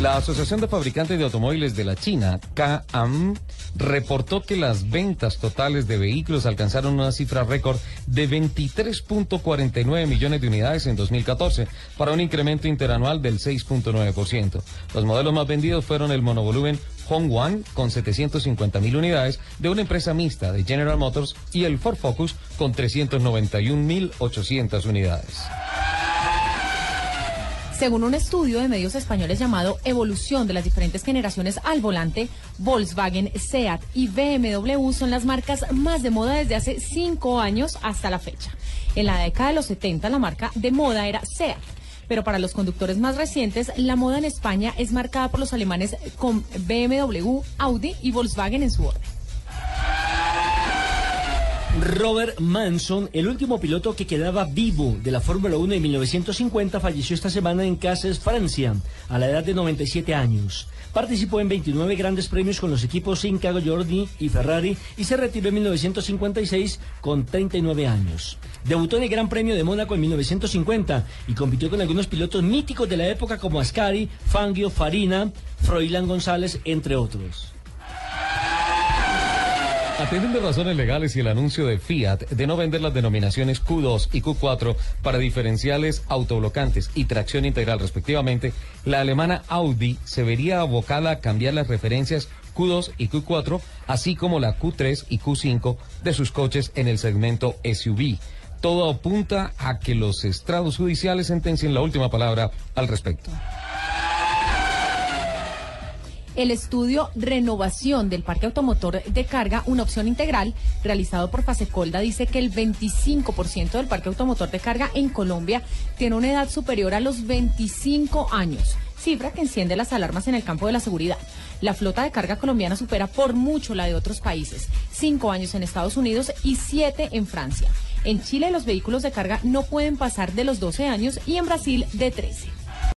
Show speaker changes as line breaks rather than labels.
La Asociación de Fabricantes de Automóviles de la China, CAAM, reportó que las ventas totales de vehículos alcanzaron una cifra récord de 23.49 millones de unidades en 2014, para un incremento interanual del 6.9%. Los modelos más vendidos fueron el monovolumen Hongguang con 750 mil unidades de una empresa mixta de General Motors y el Ford Focus con 391 mil 800 unidades.
Según un estudio de medios españoles llamado Evolución de las diferentes generaciones al volante, Volkswagen, Seat y BMW son las marcas más de moda desde hace cinco años hasta la fecha. En la década de los 70 la marca de moda era Seat. Pero para los conductores más recientes, la moda en España es marcada por los alemanes con BMW, Audi y Volkswagen en su orden.
Robert Manson, el último piloto que quedaba vivo de la Fórmula 1 de 1950, falleció esta semana en Castres, Francia, a la edad de 97 años. Participó en 29 grandes premios con los equipos Inca, Jordi y Ferrari y se retiró en 1956 con 39 años. Debutó en el Gran Premio de Mónaco en 1950 y compitió con algunos pilotos míticos de la época como Ascari, Fangio, Farina, Froilán González, entre otros.
Atendiendo razones legales y el anuncio de Fiat de no vender las denominaciones Q2 y Q4 para diferenciales autoblocantes y tracción integral respectivamente, la alemana Audi se vería abocada a cambiar las referencias Q2 y Q4, así como la Q3 y Q5 de sus coches en el segmento SUV. Todo apunta a que los estrados judiciales sentencien la última palabra al respecto.
El estudio Renovación del Parque Automotor de Carga, una opción integral, realizado por Fasecolda, dice que el 25% del parque automotor de carga en Colombia tiene una edad superior a los 25 años, cifra que enciende las alarmas en el campo de la seguridad. La flota de carga colombiana supera por mucho la de otros países, cinco años en Estados Unidos y siete en Francia. En Chile los vehículos de carga no pueden pasar de los 12 años y en Brasil de 13.